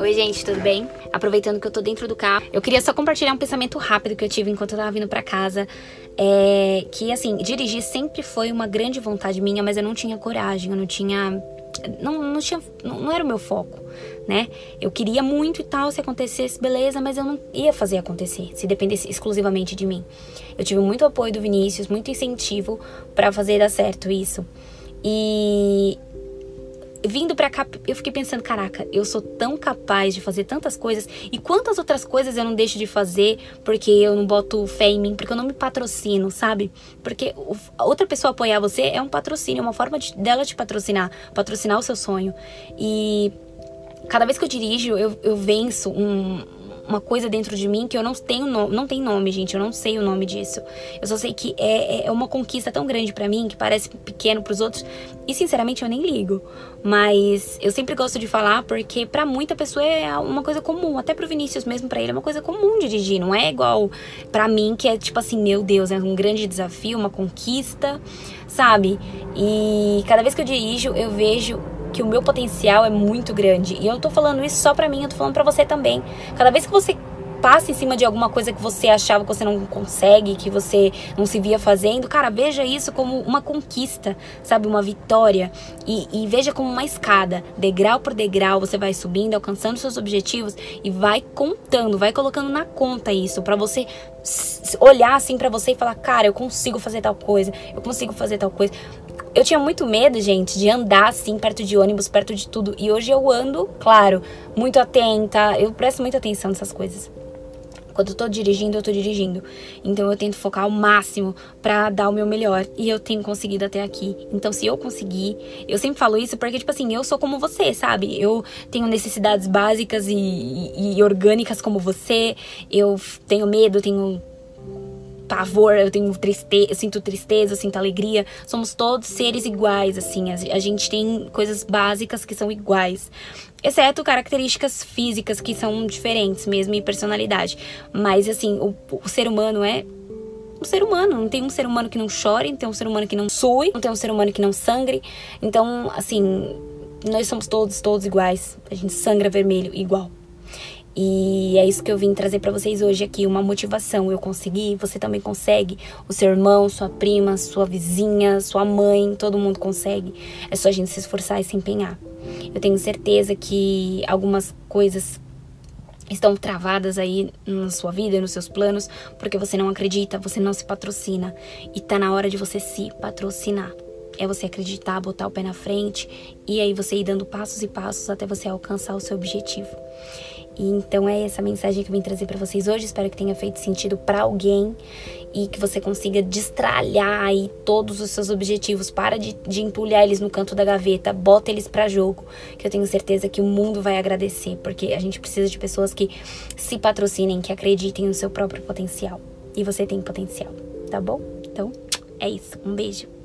Oi, gente, tudo bem? Aproveitando que eu tô dentro do carro, eu queria só compartilhar um pensamento rápido que eu tive enquanto eu tava vindo para casa. É que, assim, dirigir sempre foi uma grande vontade minha, mas eu não tinha coragem, eu não tinha. Não, não, tinha, não, não era o meu foco, né? Eu queria muito e tal, se acontecesse, beleza, mas eu não ia fazer acontecer, se dependesse exclusivamente de mim. Eu tive muito apoio do Vinícius, muito incentivo para fazer dar certo isso. E vindo para cá, eu fiquei pensando, caraca, eu sou tão capaz de fazer tantas coisas e quantas outras coisas eu não deixo de fazer porque eu não boto fé em mim, porque eu não me patrocino, sabe? Porque outra pessoa apoiar você é um patrocínio, é uma forma de, dela te patrocinar, patrocinar o seu sonho. E cada vez que eu dirijo, eu, eu venço um, uma coisa dentro de mim que eu não tenho nome, não tem nome, gente, eu não sei o nome disso. Eu só sei que é, é uma conquista tão grande para mim que parece pequeno para os outros e sinceramente eu nem ligo. Mas eu sempre gosto de falar porque para muita pessoa é uma coisa comum, até pro Vinícius mesmo para ele é uma coisa comum dirigir, não é igual para mim que é tipo assim, meu Deus, é um grande desafio, uma conquista, sabe? E cada vez que eu dirijo, eu vejo que o meu potencial é muito grande. E eu tô falando isso só pra mim, eu tô falando pra você também. Cada vez que você passa em cima de alguma coisa que você achava que você não consegue, que você não se via fazendo, cara, veja isso como uma conquista, sabe? Uma vitória. E, e, veja como uma escada. Degrau por degrau, você vai subindo, alcançando seus objetivos e vai contando, vai colocando na conta isso, para você olhar assim para você e falar, cara, eu consigo fazer tal coisa, eu consigo fazer tal coisa. Eu tinha muito medo, gente, de andar assim, perto de ônibus, perto de tudo. E hoje eu ando, claro, muito atenta. Eu presto muita atenção nessas coisas. Quando eu tô dirigindo, eu tô dirigindo. Então eu tento focar ao máximo para dar o meu melhor. E eu tenho conseguido até aqui. Então, se eu conseguir, eu sempre falo isso porque, tipo assim, eu sou como você, sabe? Eu tenho necessidades básicas e, e, e orgânicas como você. Eu tenho medo, tenho pavor, eu tenho tristeza, sinto tristeza, eu sinto alegria. Somos todos seres iguais, assim. A gente tem coisas básicas que são iguais. Exceto características físicas que são diferentes mesmo e personalidade. Mas, assim, o, o ser humano é um ser humano. Não tem um ser humano que não chore, não tem um ser humano que não sue, não tem um ser humano que não sangre. Então, assim, nós somos todos, todos iguais. A gente sangra vermelho igual. E é isso que eu vim trazer para vocês hoje aqui, uma motivação. Eu consegui, você também consegue. O seu irmão, sua prima, sua vizinha, sua mãe, todo mundo consegue. É só a gente se esforçar e se empenhar. Eu tenho certeza que algumas coisas estão travadas aí na sua vida, nos seus planos, porque você não acredita, você não se patrocina. E tá na hora de você se patrocinar. É você acreditar, botar o pé na frente e aí você ir dando passos e passos até você alcançar o seu objetivo. E então é essa mensagem que eu vim trazer para vocês hoje. Espero que tenha feito sentido para alguém e que você consiga destralhar aí todos os seus objetivos. Para de, de entulhar eles no canto da gaveta, bota eles para jogo, que eu tenho certeza que o mundo vai agradecer, porque a gente precisa de pessoas que se patrocinem, que acreditem no seu próprio potencial. E você tem potencial, tá bom? Então, é isso. Um beijo.